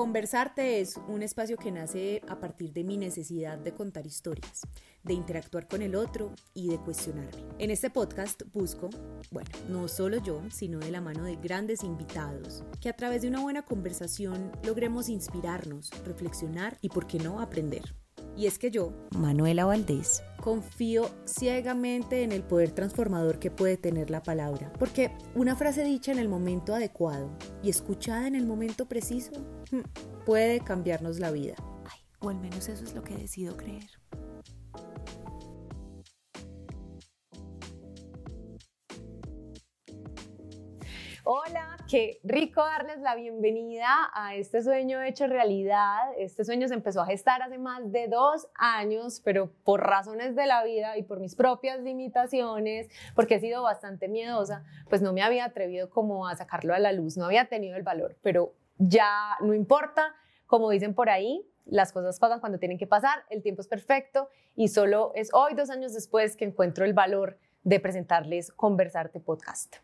Conversarte es un espacio que nace a partir de mi necesidad de contar historias, de interactuar con el otro y de cuestionarme. En este podcast busco, bueno, no solo yo, sino de la mano de grandes invitados, que a través de una buena conversación logremos inspirarnos, reflexionar y, por qué no, aprender. Y es que yo, Manuela Valdés, confío ciegamente en el poder transformador que puede tener la palabra, porque una frase dicha en el momento adecuado y escuchada en el momento preciso puede cambiarnos la vida. Ay, o al menos eso es lo que decido creer. Hola, qué rico darles la bienvenida a este sueño hecho realidad. Este sueño se empezó a gestar hace más de dos años, pero por razones de la vida y por mis propias limitaciones, porque he sido bastante miedosa, pues no me había atrevido como a sacarlo a la luz, no había tenido el valor, pero ya no importa, como dicen por ahí, las cosas pasan cuando tienen que pasar, el tiempo es perfecto y solo es hoy, dos años después, que encuentro el valor de presentarles Conversarte Podcast.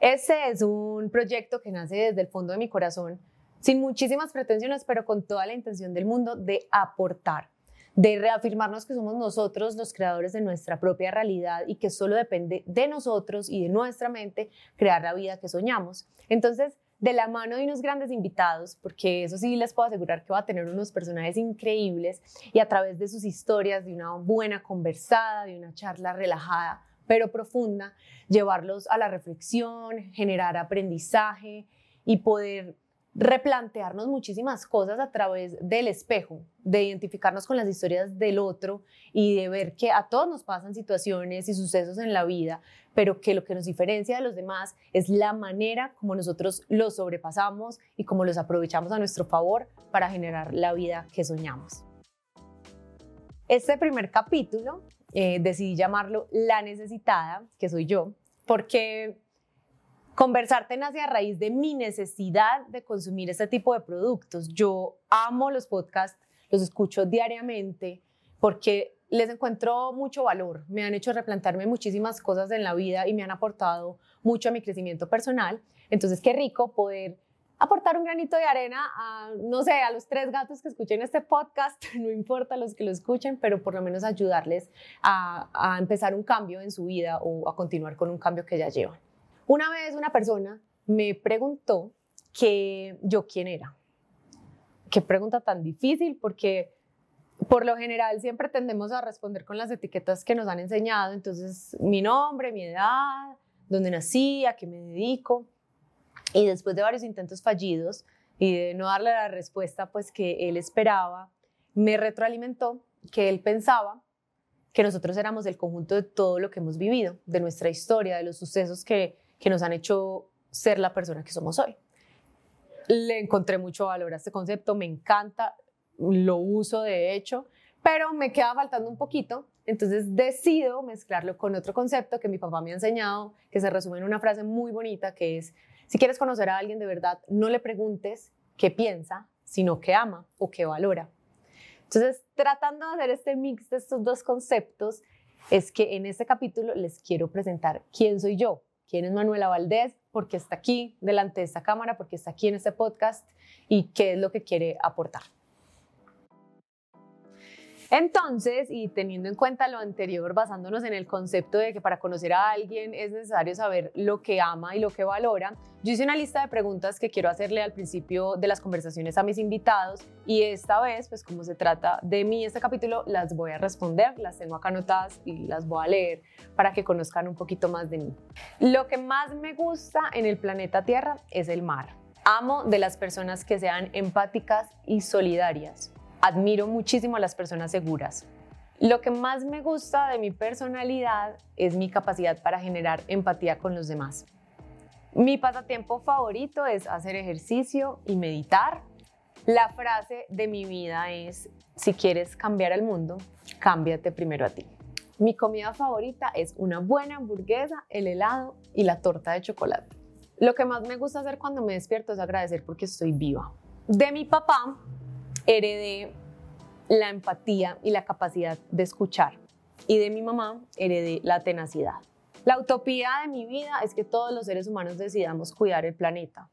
Este es un proyecto que nace desde el fondo de mi corazón, sin muchísimas pretensiones, pero con toda la intención del mundo de aportar, de reafirmarnos que somos nosotros los creadores de nuestra propia realidad y que solo depende de nosotros y de nuestra mente crear la vida que soñamos. Entonces, de la mano de unos grandes invitados, porque eso sí les puedo asegurar que va a tener unos personajes increíbles y a través de sus historias, de una buena conversada, de una charla relajada, pero profunda, llevarlos a la reflexión, generar aprendizaje y poder replantearnos muchísimas cosas a través del espejo, de identificarnos con las historias del otro y de ver que a todos nos pasan situaciones y sucesos en la vida, pero que lo que nos diferencia de los demás es la manera como nosotros los sobrepasamos y cómo los aprovechamos a nuestro favor para generar la vida que soñamos. Este primer capítulo eh, decidí llamarlo La Necesitada, que soy yo, porque conversarte nace a raíz de mi necesidad de consumir este tipo de productos. Yo amo los podcasts, los escucho diariamente porque les encuentro mucho valor, me han hecho replantarme muchísimas cosas en la vida y me han aportado mucho a mi crecimiento personal. Entonces, qué rico poder aportar un granito de arena a, no sé, a los tres gatos que escuchen este podcast, no importa los que lo escuchen, pero por lo menos ayudarles a, a empezar un cambio en su vida o a continuar con un cambio que ya llevan. Una vez una persona me preguntó que yo quién era. Qué pregunta tan difícil porque por lo general siempre tendemos a responder con las etiquetas que nos han enseñado, entonces mi nombre, mi edad, dónde nací, a qué me dedico. Y después de varios intentos fallidos y de no darle la respuesta pues que él esperaba, me retroalimentó que él pensaba que nosotros éramos el conjunto de todo lo que hemos vivido, de nuestra historia, de los sucesos que, que nos han hecho ser la persona que somos hoy. Le encontré mucho valor a este concepto, me encanta, lo uso de hecho, pero me queda faltando un poquito, entonces decido mezclarlo con otro concepto que mi papá me ha enseñado, que se resume en una frase muy bonita que es si quieres conocer a alguien de verdad, no le preguntes qué piensa, sino qué ama o qué valora. Entonces, tratando de hacer este mix de estos dos conceptos, es que en este capítulo les quiero presentar quién soy yo, quién es Manuela Valdés, por qué está aquí delante de esta cámara, por qué está aquí en este podcast y qué es lo que quiere aportar. Entonces, y teniendo en cuenta lo anterior, basándonos en el concepto de que para conocer a alguien es necesario saber lo que ama y lo que valora, yo hice una lista de preguntas que quiero hacerle al principio de las conversaciones a mis invitados y esta vez, pues como se trata de mí este capítulo, las voy a responder, las tengo acá anotadas y las voy a leer para que conozcan un poquito más de mí. Lo que más me gusta en el planeta Tierra es el mar. Amo de las personas que sean empáticas y solidarias admiro muchísimo a las personas seguras. Lo que más me gusta de mi personalidad es mi capacidad para generar empatía con los demás. Mi pasatiempo favorito es hacer ejercicio y meditar. La frase de mi vida es, si quieres cambiar el mundo, cámbiate primero a ti. Mi comida favorita es una buena hamburguesa, el helado y la torta de chocolate. Lo que más me gusta hacer cuando me despierto es agradecer porque estoy viva. De mi papá heredé la empatía y la capacidad de escuchar. Y de mi mamá heredé la tenacidad. La utopía de mi vida es que todos los seres humanos decidamos cuidar el planeta,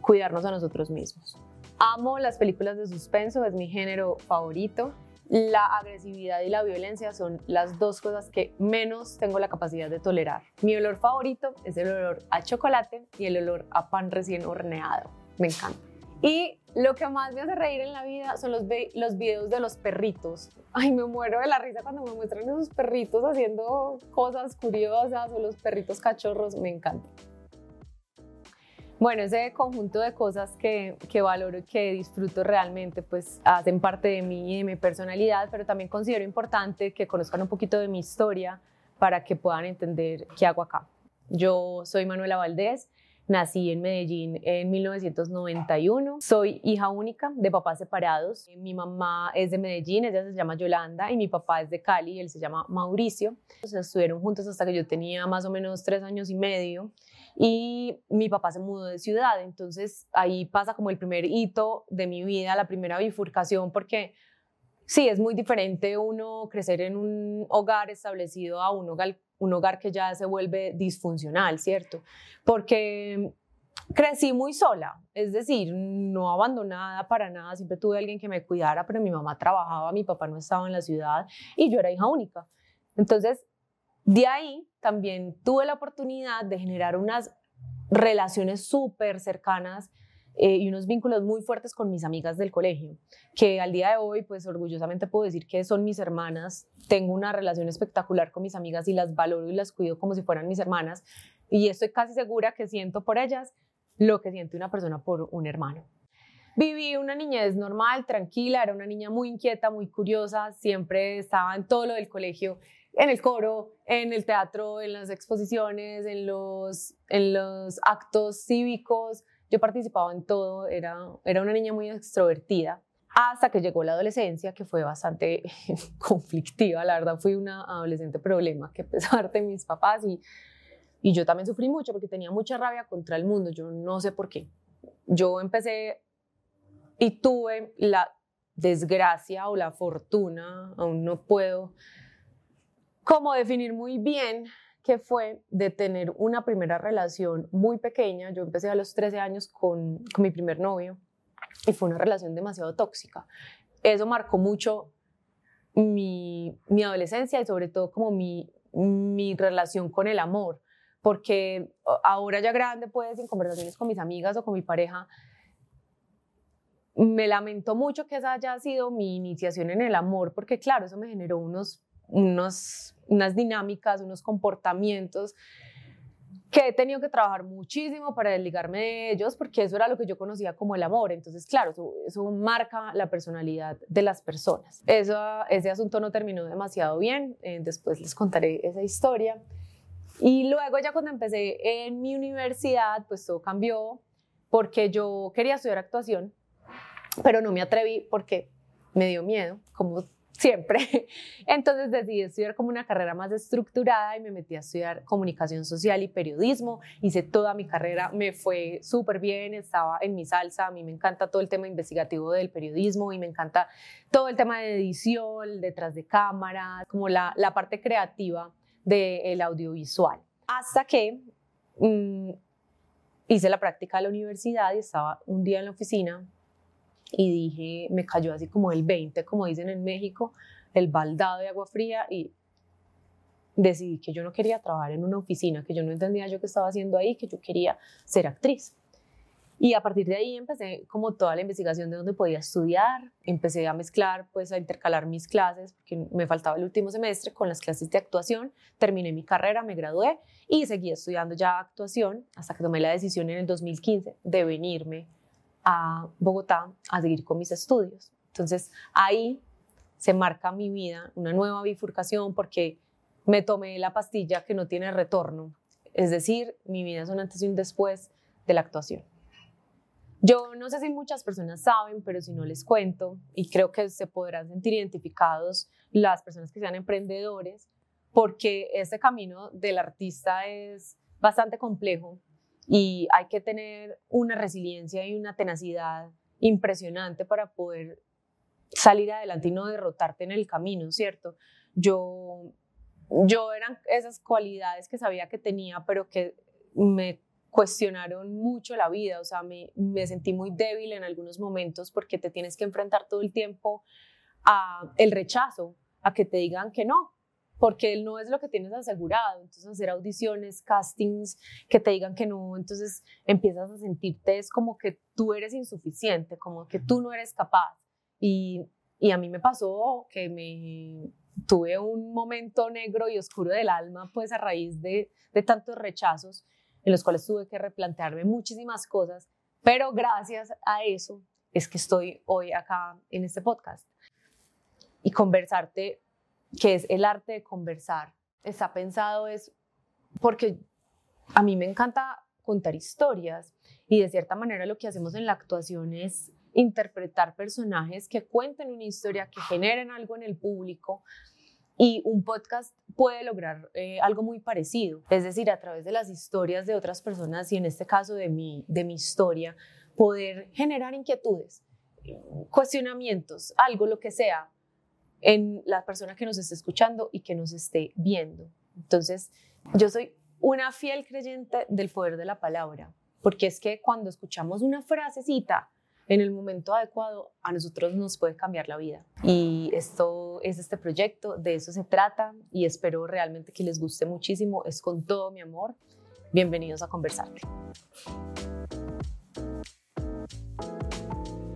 cuidarnos a nosotros mismos. Amo las películas de suspenso, es mi género favorito. La agresividad y la violencia son las dos cosas que menos tengo la capacidad de tolerar. Mi olor favorito es el olor a chocolate y el olor a pan recién horneado. Me encanta. Y lo que más me hace reír en la vida son los, los videos de los perritos. Ay, me muero de la risa cuando me muestran esos perritos haciendo cosas curiosas o los perritos cachorros. Me encanta. Bueno, ese conjunto de cosas que, que, valoro y que disfruto realmente, pues hacen parte de mí y de mi personalidad, pero también considero importante que conozcan un poquito de mi historia para que puedan entender qué hago acá. Yo soy Manuela Valdés, Nací en Medellín en 1991. Soy hija única de papás separados. Mi mamá es de Medellín, ella se llama Yolanda, y mi papá es de Cali, él se llama Mauricio. Estuvieron juntos hasta que yo tenía más o menos tres años y medio. Y mi papá se mudó de ciudad, entonces ahí pasa como el primer hito de mi vida, la primera bifurcación, porque sí, es muy diferente uno crecer en un hogar establecido a un hogar un hogar que ya se vuelve disfuncional, ¿cierto? Porque crecí muy sola, es decir, no abandonada para nada, siempre tuve alguien que me cuidara, pero mi mamá trabajaba, mi papá no estaba en la ciudad y yo era hija única. Entonces, de ahí también tuve la oportunidad de generar unas relaciones súper cercanas eh, y unos vínculos muy fuertes con mis amigas del colegio, que al día de hoy, pues orgullosamente puedo decir que son mis hermanas. Tengo una relación espectacular con mis amigas y las valoro y las cuido como si fueran mis hermanas. Y estoy casi segura que siento por ellas lo que siente una persona por un hermano. Viví una niñez normal, tranquila, era una niña muy inquieta, muy curiosa, siempre estaba en todo lo del colegio, en el coro, en el teatro, en las exposiciones, en los, en los actos cívicos, yo participaba en todo, era, era una niña muy extrovertida, hasta que llegó la adolescencia, que fue bastante conflictiva. La verdad, fui una adolescente problema, que a pesar de mis papás y, y yo también sufrí mucho porque tenía mucha rabia contra el mundo. Yo no sé por qué. Yo empecé y tuve la desgracia o la fortuna, aún no puedo como definir muy bien que fue de tener una primera relación muy pequeña. Yo empecé a los 13 años con, mi primer novio y fue una relación demasiado tóxica. Eso marcó mucho mi, mi adolescencia y sobre todo como mi, mi relación con el amor, porque ahora ya grande, pues en conversaciones con mis amigas o con mi pareja, me lamento mucho que esa haya sido mi iniciación en el amor, porque claro, eso me generó unos unos, unas dinámicas, unos comportamientos que he tenido que trabajar muchísimo para desligarme de ellos, porque eso era lo que yo conocía como el amor. Entonces, claro, eso, marca la personalidad de las personas. Eso, ese asunto no terminó demasiado bien, eh, después les contaré esa historia. Y luego ya cuando empecé en mi universidad, pues todo cambió, porque yo quería estudiar actuación, pero no me atreví porque me dio miedo, como siempre. Entonces decidí estudiar como una carrera más estructurada y me metí a estudiar comunicación social y periodismo. Hice toda mi carrera, me fue súper bien, estaba en mi salsa. A mí me encanta todo el tema investigativo del periodismo y me encanta todo el tema de edición, detrás de cámara, como la, parte creativa del audiovisual. Hasta que mm, hice la práctica de la universidad y estaba un día en la oficina y dije, me cayó así como el 20, como dicen en México, el baldado de agua fría y decidí que yo no quería trabajar en una oficina, que yo no entendía yo qué estaba haciendo ahí, que yo quería ser actriz. Y a partir de ahí empecé como toda la investigación de dónde podía estudiar, empecé a mezclar, pues a intercalar mis clases, porque me faltaba el último semestre con las clases de actuación, terminé mi carrera, me gradué y seguí estudiando ya actuación hasta que tomé la decisión en el 2015 de venirme a Bogotá a seguir con mis estudios. Entonces ahí se marca mi vida, una nueva bifurcación porque me tomé la pastilla que no tiene retorno. Es decir, mi vida es un antes y un después de la actuación. Yo no sé si muchas personas saben, pero si no les cuento, y creo que se podrán sentir identificados las personas que sean emprendedores, porque este camino del artista es bastante complejo y hay que tener una resiliencia y una tenacidad impresionante para poder salir adelante y no derrotarte en el camino, ¿cierto? Yo, yo eran esas cualidades que sabía que tenía, pero que me cuestionaron mucho la vida, o sea, me, me sentí muy débil en algunos momentos porque te tienes que enfrentar todo el tiempo a el rechazo, a que te digan que no, porque no es lo que tienes asegurado. Entonces, hacer audiciones, castings, que te digan que no, entonces empiezas a sentirte es como que tú eres insuficiente, como que tú no eres capaz. Y, y a mí me pasó que me tuve un momento negro y oscuro del alma, pues a raíz de, de tantos rechazos en los cuales tuve que replantearme muchísimas cosas, pero gracias a eso es que estoy hoy acá en este podcast. Y conversarte, que es el arte de conversar, está pensado es porque a mí me encanta contar historias y de cierta manera lo que hacemos en la actuación es interpretar personajes que cuenten una historia, que generen algo en el público, y un podcast puede lograr eh, algo muy parecido, es decir, a través de las historias de otras personas y en este caso de mi, de mi historia, poder generar inquietudes, cuestionamientos, algo, lo que sea, en la persona que nos esté escuchando y que nos esté viendo. Entonces, yo soy una fiel creyente del poder de la palabra, porque es que cuando escuchamos una frasecita, en el momento adecuado a nosotros nos puede cambiar la vida. Y esto es este proyecto, de eso se trata y espero realmente que les guste muchísimo. Es con todo mi amor. Bienvenidos a Conversarte.